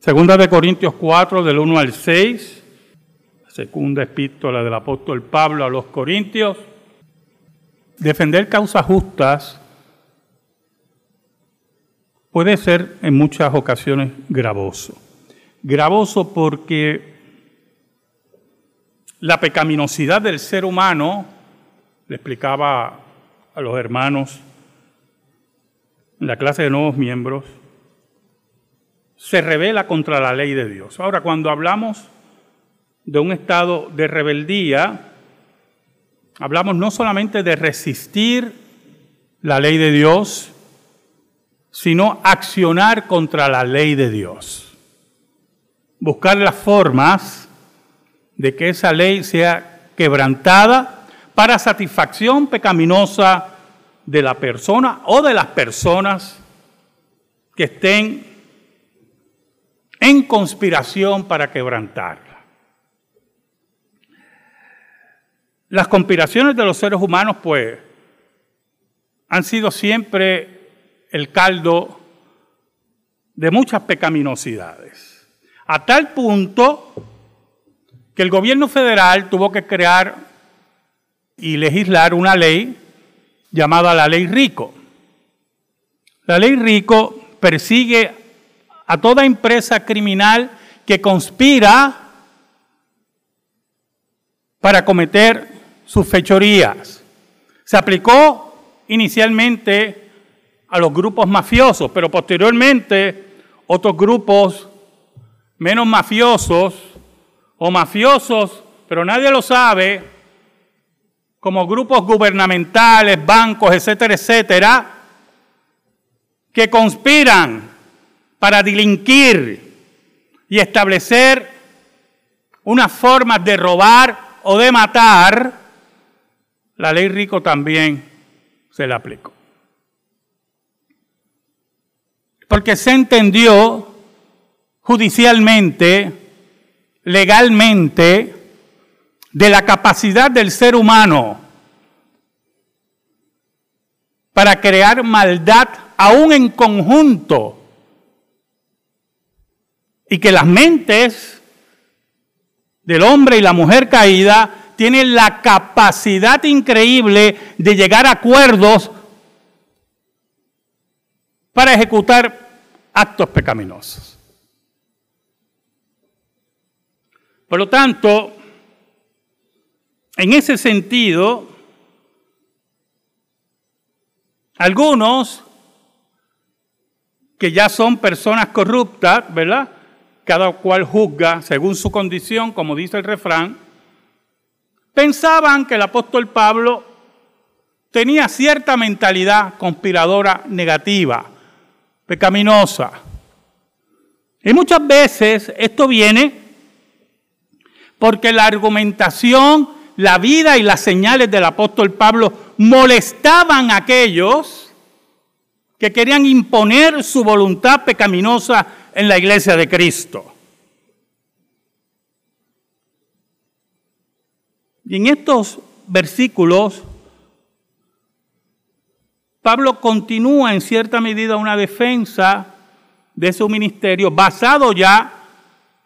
Segunda de Corintios 4, del 1 al 6, segunda epístola del apóstol Pablo a los Corintios. Defender causas justas puede ser en muchas ocasiones gravoso. Gravoso porque la pecaminosidad del ser humano, le explicaba a los hermanos en la clase de nuevos miembros, se revela contra la ley de Dios. Ahora, cuando hablamos de un estado de rebeldía, hablamos no solamente de resistir la ley de Dios, sino accionar contra la ley de Dios. Buscar las formas de que esa ley sea quebrantada para satisfacción pecaminosa de la persona o de las personas que estén en conspiración para quebrantarla. Las conspiraciones de los seres humanos, pues, han sido siempre el caldo de muchas pecaminosidades. A tal punto que el gobierno federal tuvo que crear y legislar una ley llamada la ley Rico. La ley Rico persigue a toda empresa criminal que conspira para cometer sus fechorías. Se aplicó inicialmente a los grupos mafiosos, pero posteriormente otros grupos menos mafiosos o mafiosos, pero nadie lo sabe, como grupos gubernamentales, bancos, etcétera, etcétera, que conspiran para delinquir y establecer unas formas de robar o de matar, la ley Rico también se la aplicó. porque se entendió judicialmente, legalmente, de la capacidad del ser humano para crear maldad aún en conjunto y que las mentes del hombre y la mujer caída tienen la capacidad increíble de llegar a acuerdos para ejecutar actos pecaminosos. Por lo tanto, en ese sentido, algunos que ya son personas corruptas, ¿verdad? Cada cual juzga según su condición, como dice el refrán, pensaban que el apóstol Pablo tenía cierta mentalidad conspiradora negativa pecaminosa. Y muchas veces esto viene porque la argumentación, la vida y las señales del apóstol Pablo molestaban a aquellos que querían imponer su voluntad pecaminosa en la iglesia de Cristo. Y en estos versículos Pablo continúa en cierta medida una defensa de su ministerio basado ya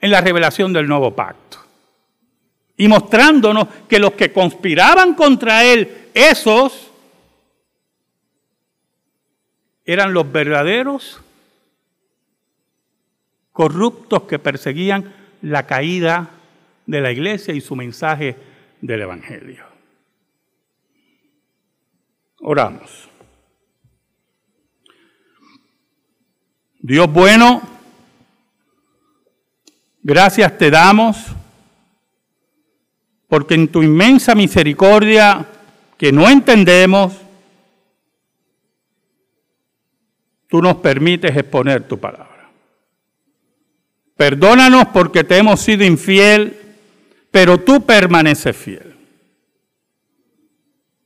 en la revelación del nuevo pacto. Y mostrándonos que los que conspiraban contra él, esos eran los verdaderos corruptos que perseguían la caída de la iglesia y su mensaje del Evangelio. Oramos. Dios bueno, gracias te damos porque en tu inmensa misericordia que no entendemos, tú nos permites exponer tu palabra. Perdónanos porque te hemos sido infiel, pero tú permaneces fiel.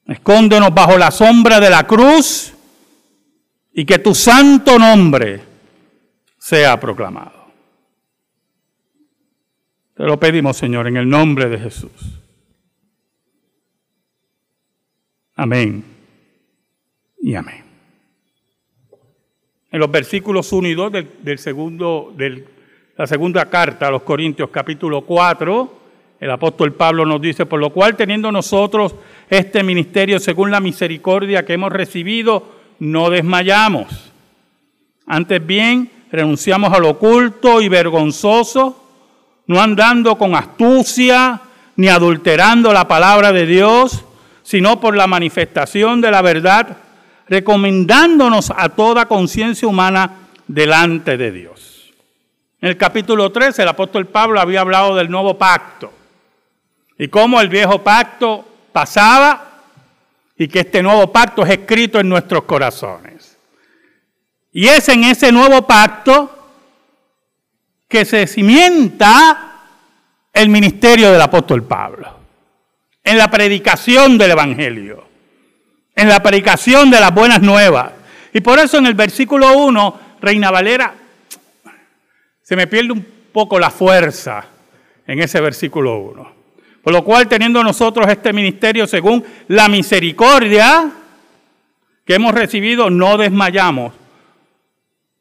Escóndenos bajo la sombra de la cruz y que tu santo nombre sea proclamado. Te lo pedimos, Señor, en el nombre de Jesús. Amén y amén. En los versículos 1 y 2 del, segundo, del la segunda carta a los Corintios capítulo 4, el apóstol Pablo nos dice, por lo cual teniendo nosotros este ministerio según la misericordia que hemos recibido, no desmayamos. Antes bien, renunciamos al oculto y vergonzoso, no andando con astucia ni adulterando la palabra de Dios, sino por la manifestación de la verdad, recomendándonos a toda conciencia humana delante de Dios. En el capítulo 3 el apóstol Pablo había hablado del nuevo pacto y cómo el viejo pacto pasaba y que este nuevo pacto es escrito en nuestros corazones. Y es en ese nuevo pacto que se cimienta el ministerio del apóstol Pablo, en la predicación del Evangelio, en la predicación de las buenas nuevas. Y por eso en el versículo 1, Reina Valera, se me pierde un poco la fuerza en ese versículo 1. Por lo cual, teniendo nosotros este ministerio según la misericordia que hemos recibido, no desmayamos.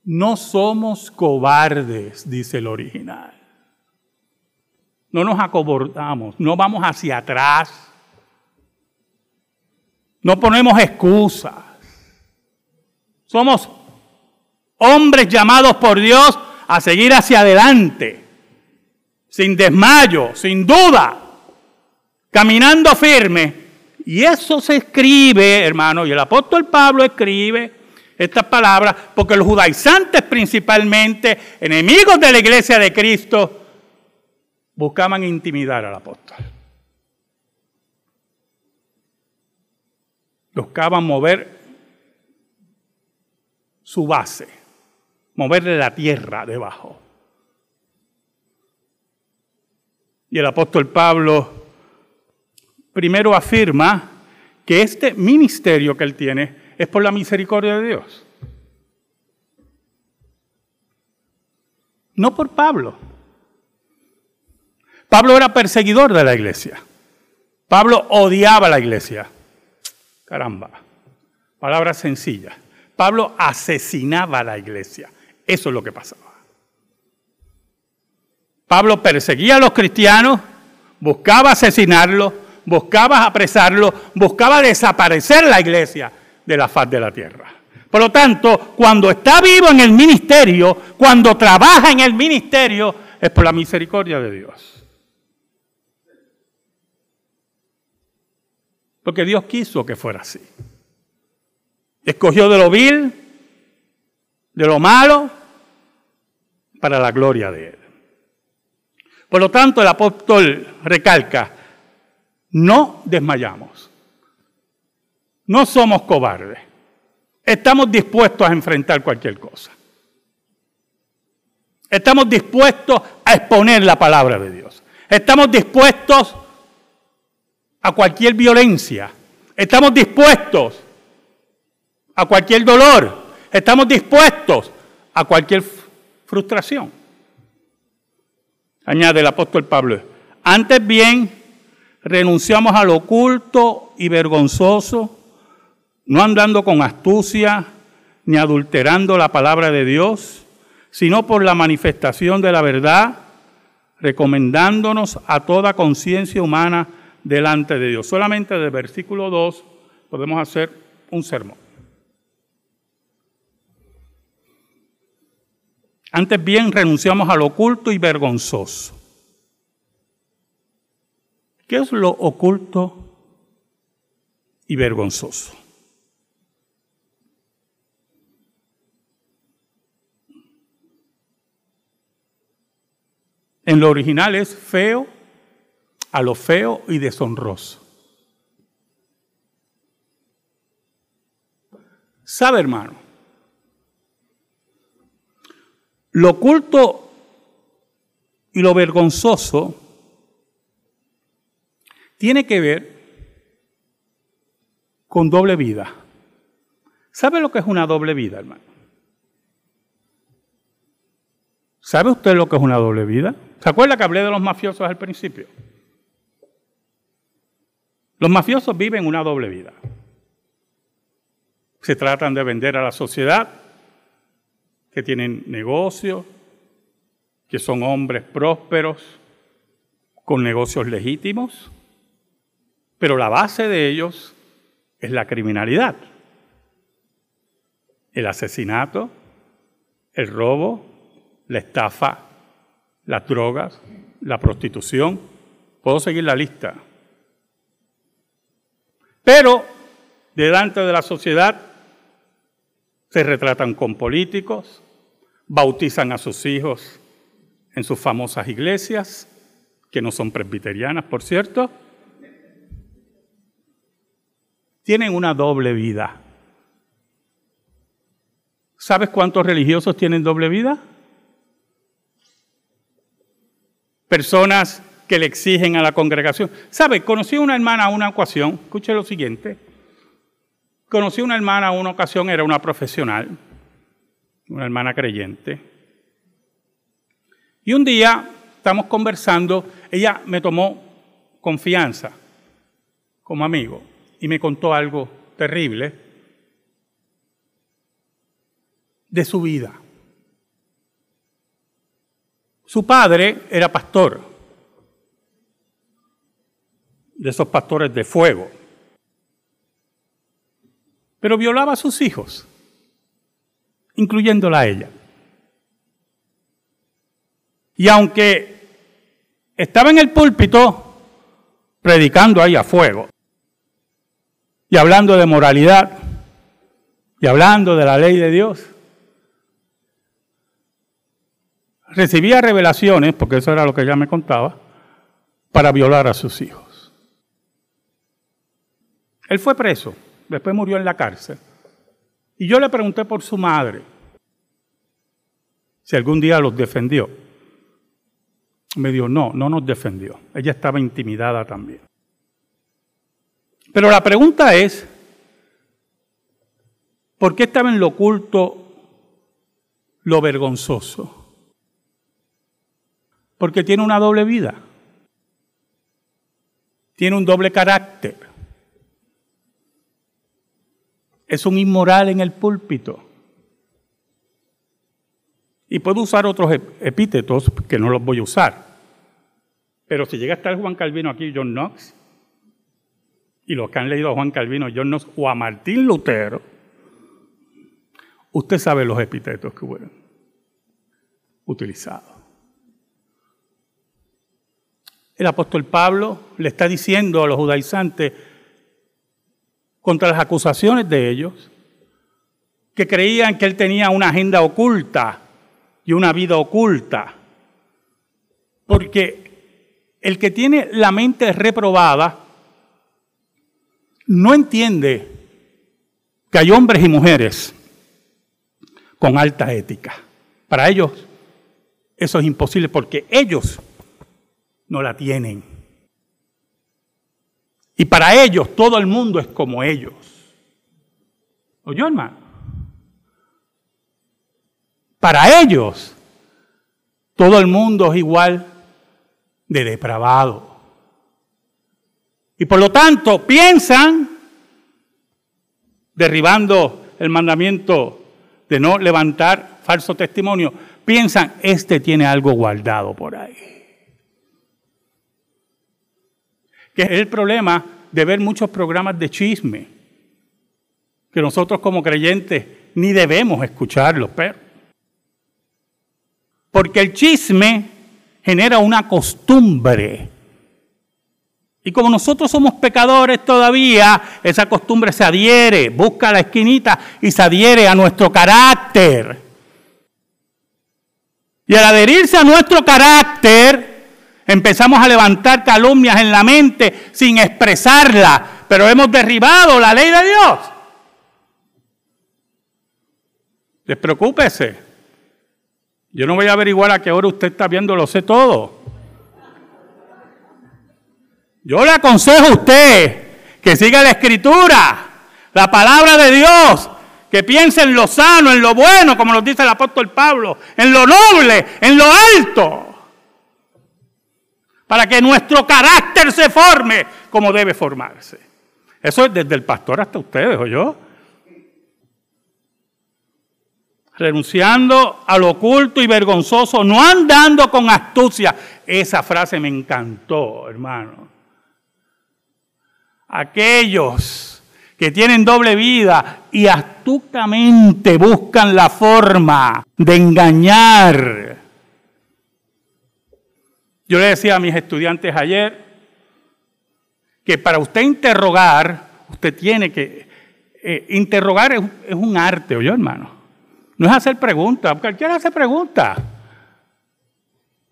No somos cobardes, dice el original. No nos acobardamos, no vamos hacia atrás. No ponemos excusas. Somos hombres llamados por Dios a seguir hacia adelante, sin desmayo, sin duda caminando firme. Y eso se escribe, hermano, y el apóstol Pablo escribe estas palabras porque los judaizantes principalmente, enemigos de la iglesia de Cristo, buscaban intimidar al apóstol. Buscaban mover su base, moverle la tierra debajo. Y el apóstol Pablo primero afirma que este ministerio que él tiene es por la misericordia de Dios. No por Pablo. Pablo era perseguidor de la iglesia. Pablo odiaba la iglesia. Caramba. Palabra sencilla. Pablo asesinaba a la iglesia. Eso es lo que pasaba. Pablo perseguía a los cristianos, buscaba asesinarlos, buscaba apresarlo, buscaba desaparecer la iglesia de la faz de la tierra. Por lo tanto, cuando está vivo en el ministerio, cuando trabaja en el ministerio, es por la misericordia de Dios. Porque Dios quiso que fuera así. Escogió de lo vil, de lo malo, para la gloria de Él. Por lo tanto, el apóstol recalca, no desmayamos. No somos cobardes. Estamos dispuestos a enfrentar cualquier cosa. Estamos dispuestos a exponer la palabra de Dios. Estamos dispuestos a cualquier violencia. Estamos dispuestos a cualquier dolor. Estamos dispuestos a cualquier frustración. Añade el apóstol Pablo. Antes bien, renunciamos al oculto y vergonzoso, no andando con astucia ni adulterando la palabra de Dios, sino por la manifestación de la verdad, recomendándonos a toda conciencia humana delante de Dios. Solamente del versículo 2 podemos hacer un sermón. Antes bien renunciamos al oculto y vergonzoso ¿Qué es lo oculto y vergonzoso? En lo original es feo, a lo feo y deshonroso. ¿Sabe, hermano? Lo oculto y lo vergonzoso tiene que ver con doble vida. ¿Sabe lo que es una doble vida, hermano? ¿Sabe usted lo que es una doble vida? ¿Se acuerda que hablé de los mafiosos al principio? Los mafiosos viven una doble vida. Se tratan de vender a la sociedad, que tienen negocios, que son hombres prósperos, con negocios legítimos, pero la base de ellos es la criminalidad. El asesinato, el robo, la estafa, las drogas, la prostitución. Puedo seguir la lista. Pero delante de la sociedad se retratan con políticos, bautizan a sus hijos en sus famosas iglesias, que no son presbiterianas, por cierto, tienen una doble vida. ¿Sabes cuántos religiosos tienen doble vida? Personas que le exigen a la congregación. ¿Sabe? Conocí a una hermana una ocasión, escuche lo siguiente. Conocí a una hermana una ocasión, era una profesional, una hermana creyente. Y un día estamos conversando, ella me tomó confianza como amigo y me contó algo terrible de su vida. Su padre era pastor, de esos pastores de fuego, pero violaba a sus hijos, incluyéndola a ella. Y aunque estaba en el púlpito predicando ahí a fuego y hablando de moralidad y hablando de la ley de Dios. Recibía revelaciones, porque eso era lo que ella me contaba, para violar a sus hijos. Él fue preso, después murió en la cárcel. Y yo le pregunté por su madre, si algún día los defendió me dijo, no, no nos defendió. Ella estaba intimidada también. Pero la pregunta es, ¿por qué estaba en lo oculto lo vergonzoso? Porque tiene una doble vida. Tiene un doble carácter. Es un inmoral en el púlpito. Y puedo usar otros epítetos que no los voy a usar. Pero si llega a estar Juan Calvino aquí, John Knox, y los que han leído a Juan Calvino, John Knox o a Martín Lutero, usted sabe los epítetos que hubieron utilizados. El apóstol Pablo le está diciendo a los judaizantes contra las acusaciones de ellos, que creían que él tenía una agenda oculta y una vida oculta, porque el que tiene la mente reprobada no entiende que hay hombres y mujeres con alta ética. Para ellos eso es imposible porque ellos no la tienen. Y para ellos todo el mundo es como ellos. ¿Oyó, hermano? Para ellos todo el mundo es igual de depravado. Y por lo tanto piensan, derribando el mandamiento de no levantar falso testimonio, piensan, este tiene algo guardado por ahí. Que es el problema de ver muchos programas de chisme, que nosotros como creyentes ni debemos escucharlos, pero... Porque el chisme genera una costumbre. Y como nosotros somos pecadores todavía, esa costumbre se adhiere, busca la esquinita y se adhiere a nuestro carácter. Y al adherirse a nuestro carácter, empezamos a levantar calumnias en la mente sin expresarla, pero hemos derribado la ley de Dios. Despreocúpese. Yo no voy a averiguar a qué hora usted está viendo, lo sé todo. Yo le aconsejo a usted que siga la escritura, la palabra de Dios, que piense en lo sano, en lo bueno, como nos dice el apóstol Pablo, en lo noble, en lo alto, para que nuestro carácter se forme como debe formarse. Eso es desde el pastor hasta ustedes, ¿o yo? renunciando a lo oculto y vergonzoso, no andando con astucia. Esa frase me encantó, hermano. Aquellos que tienen doble vida y astutamente buscan la forma de engañar. Yo le decía a mis estudiantes ayer que para usted interrogar, usted tiene que... Eh, interrogar es, es un arte, ¿oyó hermano? No es hacer preguntas, cualquiera hace preguntas.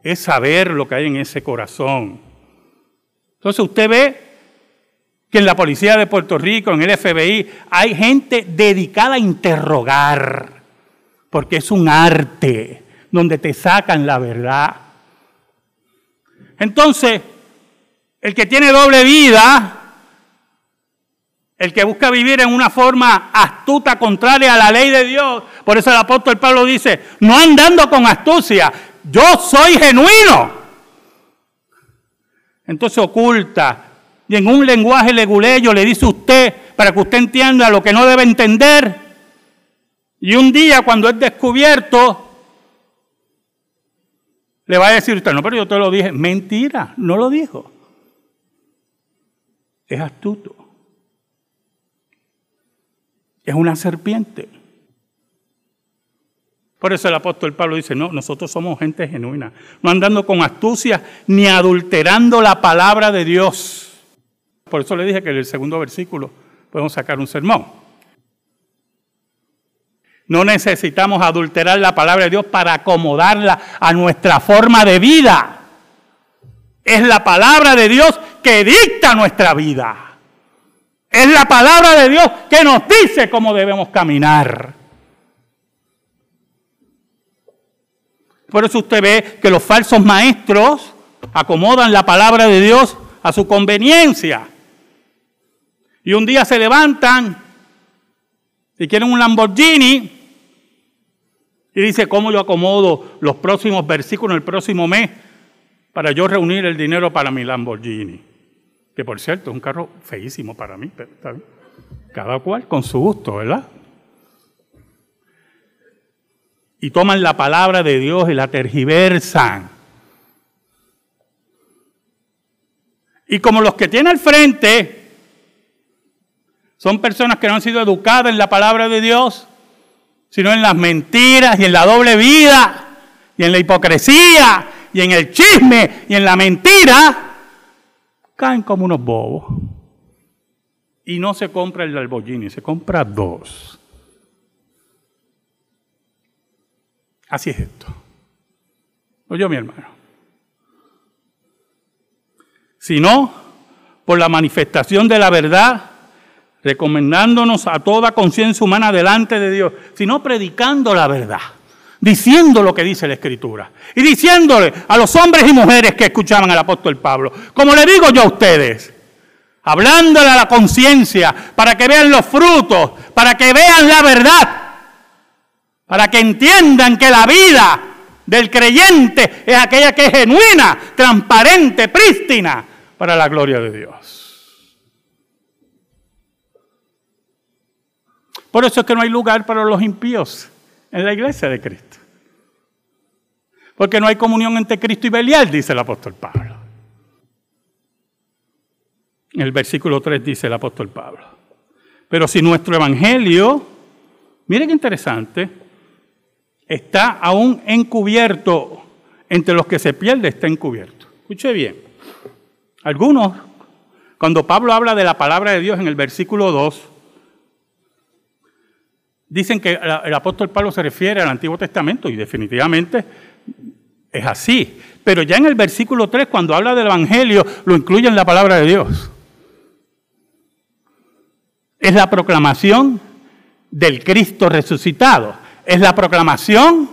Es saber lo que hay en ese corazón. Entonces usted ve que en la policía de Puerto Rico, en el FBI, hay gente dedicada a interrogar, porque es un arte donde te sacan la verdad. Entonces, el que tiene doble vida el que busca vivir en una forma astuta, contraria a la ley de Dios. Por eso el apóstol Pablo dice, no andando con astucia, yo soy genuino. Entonces oculta y en un lenguaje leguleyo le dice usted para que usted entienda lo que no debe entender. Y un día cuando es descubierto, le va a decir usted, no, pero yo te lo dije. Mentira, no lo dijo. Es astuto es una serpiente. Por eso el apóstol Pablo dice, no, nosotros somos gente genuina, no andando con astucia ni adulterando la palabra de Dios. Por eso le dije que en el segundo versículo podemos sacar un sermón. No necesitamos adulterar la palabra de Dios para acomodarla a nuestra forma de vida. Es la palabra de Dios que dicta nuestra vida. Es la palabra de Dios que nos dice cómo debemos caminar. Por eso usted ve que los falsos maestros acomodan la palabra de Dios a su conveniencia. Y un día se levantan y quieren un Lamborghini y dice, ¿cómo yo acomodo los próximos versículos el próximo mes para yo reunir el dinero para mi Lamborghini? que por cierto es un carro feísimo para mí, pero está bien. Cada cual con su gusto, ¿verdad? Y toman la palabra de Dios y la tergiversan. Y como los que tiene al frente son personas que no han sido educadas en la palabra de Dios, sino en las mentiras y en la doble vida y en la hipocresía y en el chisme y en la mentira, caen como unos bobos. Y no se compra el Lamborghini, se compra dos. Así es esto. Oye, mi hermano. Si no, por la manifestación de la verdad, recomendándonos a toda conciencia humana delante de Dios, sino predicando la verdad diciendo lo que dice la Escritura y diciéndole a los hombres y mujeres que escuchaban al apóstol Pablo, como le digo yo a ustedes, hablándole a la conciencia para que vean los frutos, para que vean la verdad, para que entiendan que la vida del creyente es aquella que es genuina, transparente, prístina, para la gloria de Dios. Por eso es que no hay lugar para los impíos en la iglesia de Cristo. Porque no hay comunión entre Cristo y Belial, dice el apóstol Pablo. En el versículo 3 dice el apóstol Pablo. Pero si nuestro evangelio, miren qué interesante, está aún encubierto, entre los que se pierde está encubierto. Escuche bien. Algunos, cuando Pablo habla de la palabra de Dios en el versículo 2, dicen que el apóstol Pablo se refiere al Antiguo Testamento y definitivamente es así. Pero ya en el versículo 3, cuando habla del Evangelio, lo incluye en la palabra de Dios. Es la proclamación del Cristo resucitado. Es la proclamación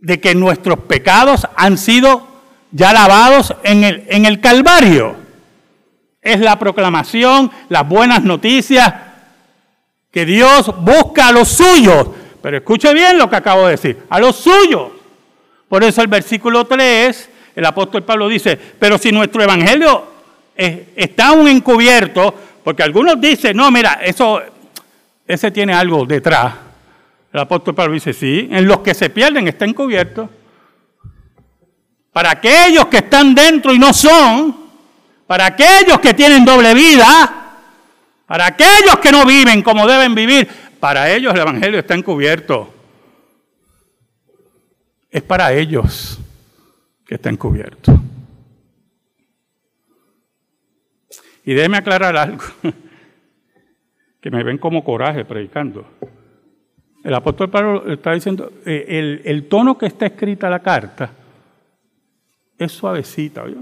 de que nuestros pecados han sido ya lavados en el, en el Calvario. Es la proclamación, las buenas noticias, que Dios busca a los suyos. Pero escuche bien lo que acabo de decir, a los suyos. Por eso el versículo 3, el apóstol Pablo dice, pero si nuestro evangelio está aún encubierto, porque algunos dicen, no, mira, eso, ese tiene algo detrás. El apóstol Pablo dice, sí, en los que se pierden está encubierto. Para aquellos que están dentro y no son, para aquellos que tienen doble vida, para aquellos que no viven como deben vivir, para ellos el Evangelio está encubierto. Es para ellos que está encubierto. Y déjeme aclarar algo, que me ven como coraje predicando. El apóstol Pablo está diciendo, eh, el, tono que está escrita la carta es suavecita, ¿oye?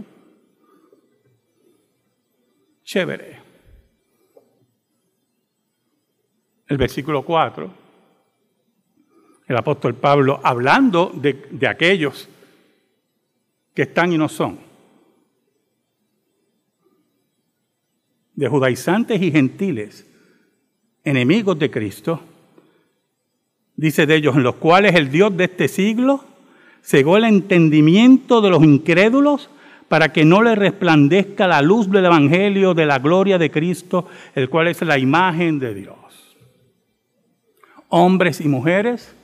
Chévere. El versículo 4, el apóstol Pablo hablando de, de aquellos que están y no son, de judaizantes y gentiles, enemigos de Cristo, dice de ellos, en los cuales el Dios de este siglo cegó el entendimiento de los incrédulos para que no le resplandezca la luz del Evangelio de la gloria de Cristo, el cual es la imagen de Dios. Hombres y mujeres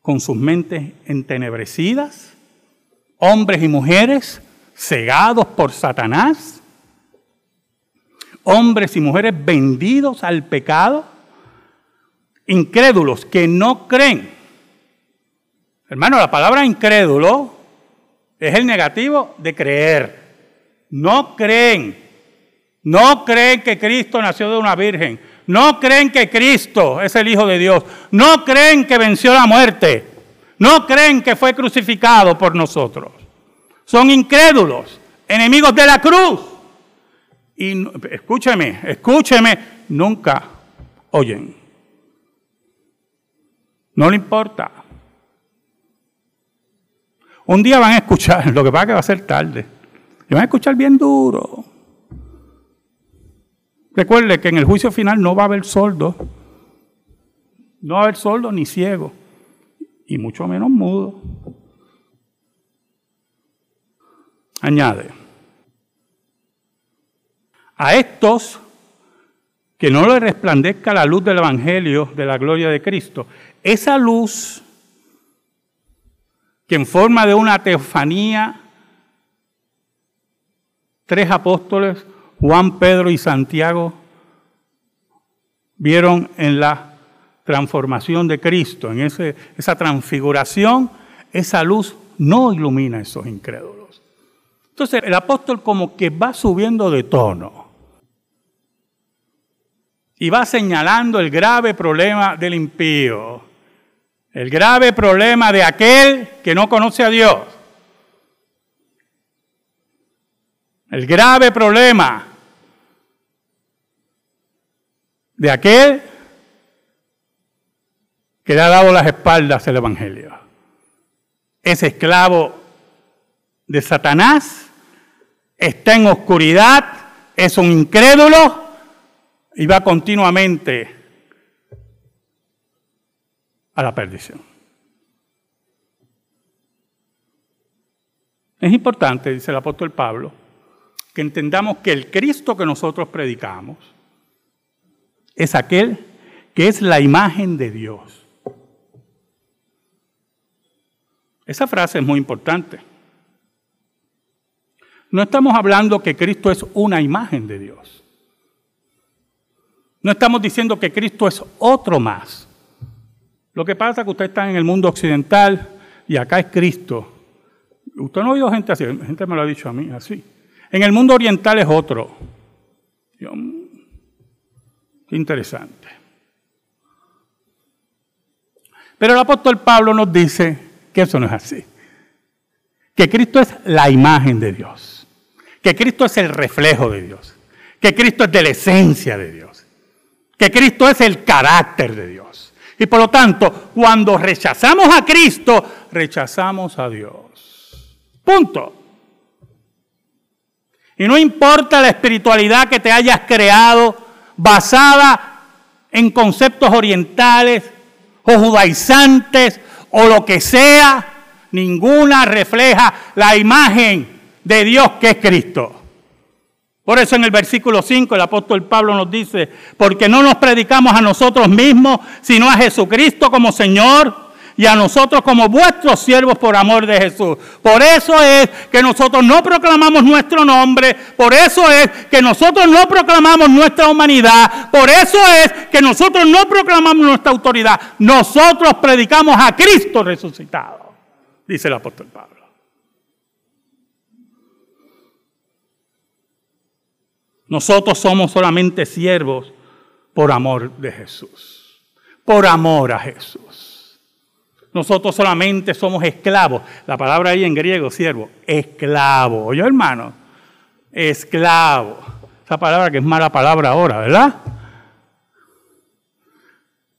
con sus mentes entenebrecidas, hombres y mujeres cegados por Satanás, hombres y mujeres vendidos al pecado, incrédulos que no creen. Hermano, la palabra incrédulo es el negativo de creer. No creen. No creen que Cristo nació de una virgen. No creen que Cristo es el Hijo de Dios. No creen que venció la muerte. No creen que fue crucificado por nosotros. Son incrédulos, enemigos de la cruz. Y escúcheme, escúcheme, nunca oyen. No le importa. Un día van a escuchar, lo que pasa es que va a ser tarde. Y van a escuchar bien duro. Recuerde que en el juicio final no va a haber sordo. No va a haber sordo ni ciego. Y mucho menos mudo. Añade. A estos que no le resplandezca la luz del Evangelio de la gloria de Cristo. Esa luz que en forma de una teofanía, tres apóstoles, Juan, Pedro y Santiago, vieron en la transformación de Cristo, en ese, esa transfiguración, esa luz no ilumina a esos incrédulos. Entonces el apóstol como que va subiendo de tono y va señalando el grave problema del impío, el grave problema de aquel que no conoce a Dios, el grave problema de aquel que le ha dado las espaldas al Evangelio. Es esclavo de Satanás, está en oscuridad, es un incrédulo y va continuamente a la perdición. Es importante, dice el apóstol Pablo, que entendamos que el Cristo que nosotros predicamos es aquel que es la imagen de Dios. Esa frase es muy importante. No estamos hablando que Cristo es una imagen de Dios. No estamos diciendo que Cristo es otro más. Lo que pasa es que usted está en el mundo occidental y acá es Cristo. Usted no ha oído gente así, gente me lo ha dicho a mí así. En el mundo oriental es otro. Qué interesante. Pero el apóstol Pablo nos dice que eso no es así. Que Cristo es la imagen de Dios. Que Cristo es el reflejo de Dios. Que Cristo es de la esencia de Dios que Cristo es el carácter de Dios. Y por lo tanto, cuando rechazamos a Cristo, rechazamos a Dios. Punto. Y no importa la espiritualidad que te hayas creado basada en conceptos orientales o judaizantes o lo que sea, ninguna refleja la imagen de Dios que es Cristo. Por eso en el versículo 5 el apóstol Pablo nos dice, porque no nos predicamos a nosotros mismos, sino a Jesucristo como Señor y a nosotros como vuestros siervos por amor de Jesús. Por eso es que nosotros no proclamamos nuestro nombre, por eso es que nosotros no proclamamos nuestra humanidad, por eso es que nosotros no proclamamos nuestra autoridad. Nosotros predicamos a Cristo resucitado, dice el apóstol Pablo. Nosotros somos solamente siervos por amor de Jesús, por amor a Jesús. Nosotros solamente somos esclavos. La palabra ahí en griego, siervo, esclavo. Oye, hermano, esclavo. Esa palabra que es mala palabra ahora, ¿verdad?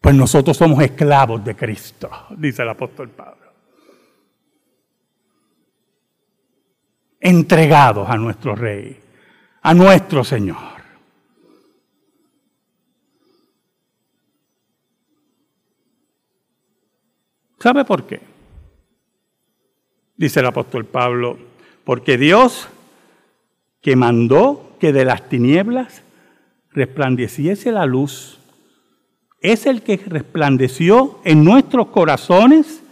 Pues nosotros somos esclavos de Cristo, dice el apóstol Pablo. Entregados a nuestro Rey, a nuestro Señor. ¿Sabe por qué? Dice el apóstol Pablo, porque Dios que mandó que de las tinieblas resplandeciese la luz, es el que resplandeció en nuestros corazones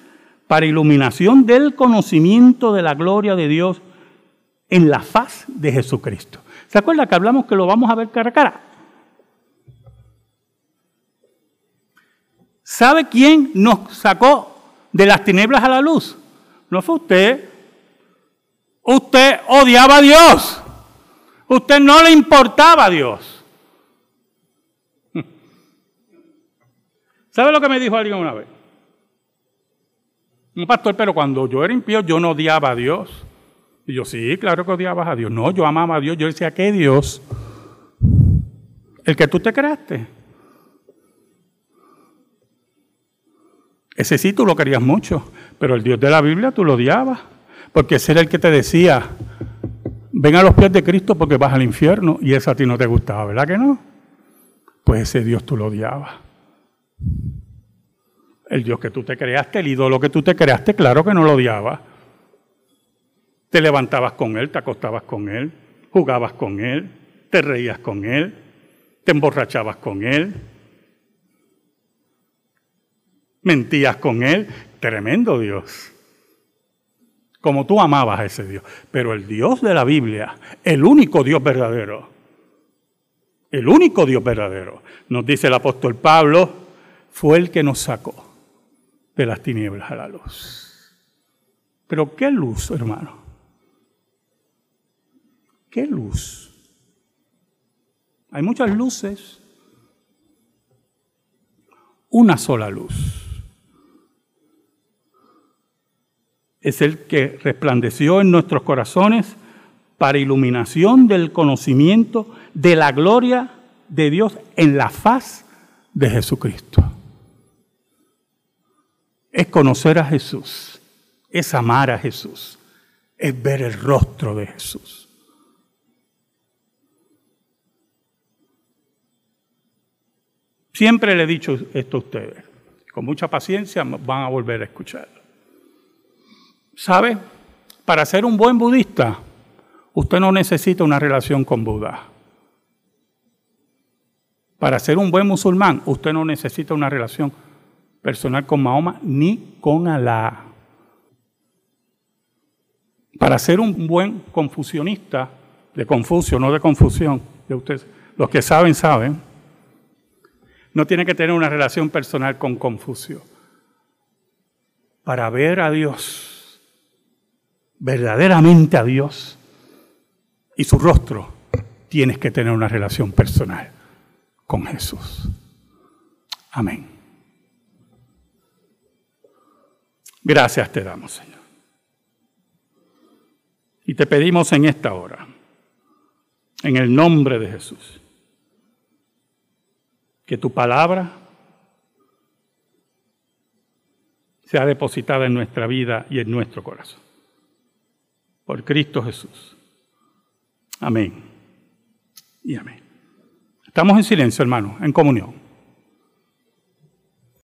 para iluminación del conocimiento de la gloria de Dios en la faz de Jesucristo. ¿Se acuerda que hablamos que lo vamos a ver cara a cara? ¿Sabe quién nos sacó de las tinieblas a la luz. No fue usted. Usted odiaba a Dios. Usted no le importaba a Dios. ¿Sabe lo que me dijo alguien una vez? Un pastor, pero cuando yo era impío, yo no odiaba a Dios. Y yo, sí, claro que odiabas a Dios. No, yo amaba a Dios. Yo decía, ¿qué Dios? El que tú te creaste. Ese sí tú lo querías mucho, pero el Dios de la Biblia tú lo odiabas, porque ese era el que te decía, ven a los pies de Cristo porque vas al infierno, y eso a ti no te gustaba, ¿verdad que no? Pues ese Dios tú lo odiabas. El Dios que tú te creaste, el ídolo que tú te creaste, claro que no lo odiabas. Te levantabas con él, te acostabas con él, jugabas con él, te reías con él, te emborrachabas con él, mentías con él. Tremendo Dios. Como tú amabas a ese Dios. Pero el Dios de la Biblia, el único Dios verdadero, el único Dios verdadero, nos dice el apóstol Pablo, fue el que nos sacó de las tinieblas a la luz. Pero qué luz, hermano. ¿Qué luz? Hay muchas luces. Una sola luz. Es el que resplandeció en nuestros corazones para iluminación del conocimiento de la gloria de Dios en la faz de Jesucristo. Es conocer a Jesús, es amar a Jesús, es ver el rostro de Jesús. Siempre le he dicho esto a ustedes, con mucha paciencia van a volver a escuchar. ¿Sabe? Para ser un buen budista, usted no necesita una relación con Buda. Para ser un buen musulmán, usted no necesita una relación personal con Mahoma ni con Alá. Para ser un buen confusionista, de Confucio, no de confusión, de ustedes, los que saben, saben, no tiene que tener una relación personal con Confucio. Para ver a Dios verdaderamente a Dios y su rostro, tienes que tener una relación personal con Jesús. Amén. Gracias te damos, Señor. Y te pedimos en esta hora, en el nombre de Jesús, que tu palabra sea depositada en nuestra vida y en nuestro corazón por Cristo Jesús. Amén. Y amén. Estamos en silencio, hermano, en comunión.